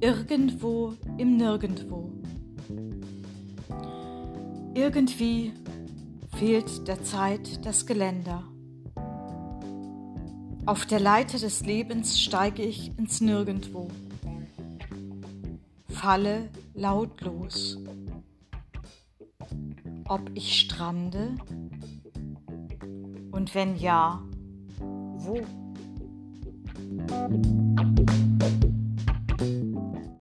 Irgendwo im Nirgendwo. Irgendwie fehlt der Zeit das Geländer. Auf der Leiter des Lebens steige ich ins Nirgendwo, falle lautlos. Ob ich strande? Und wenn ja, wo?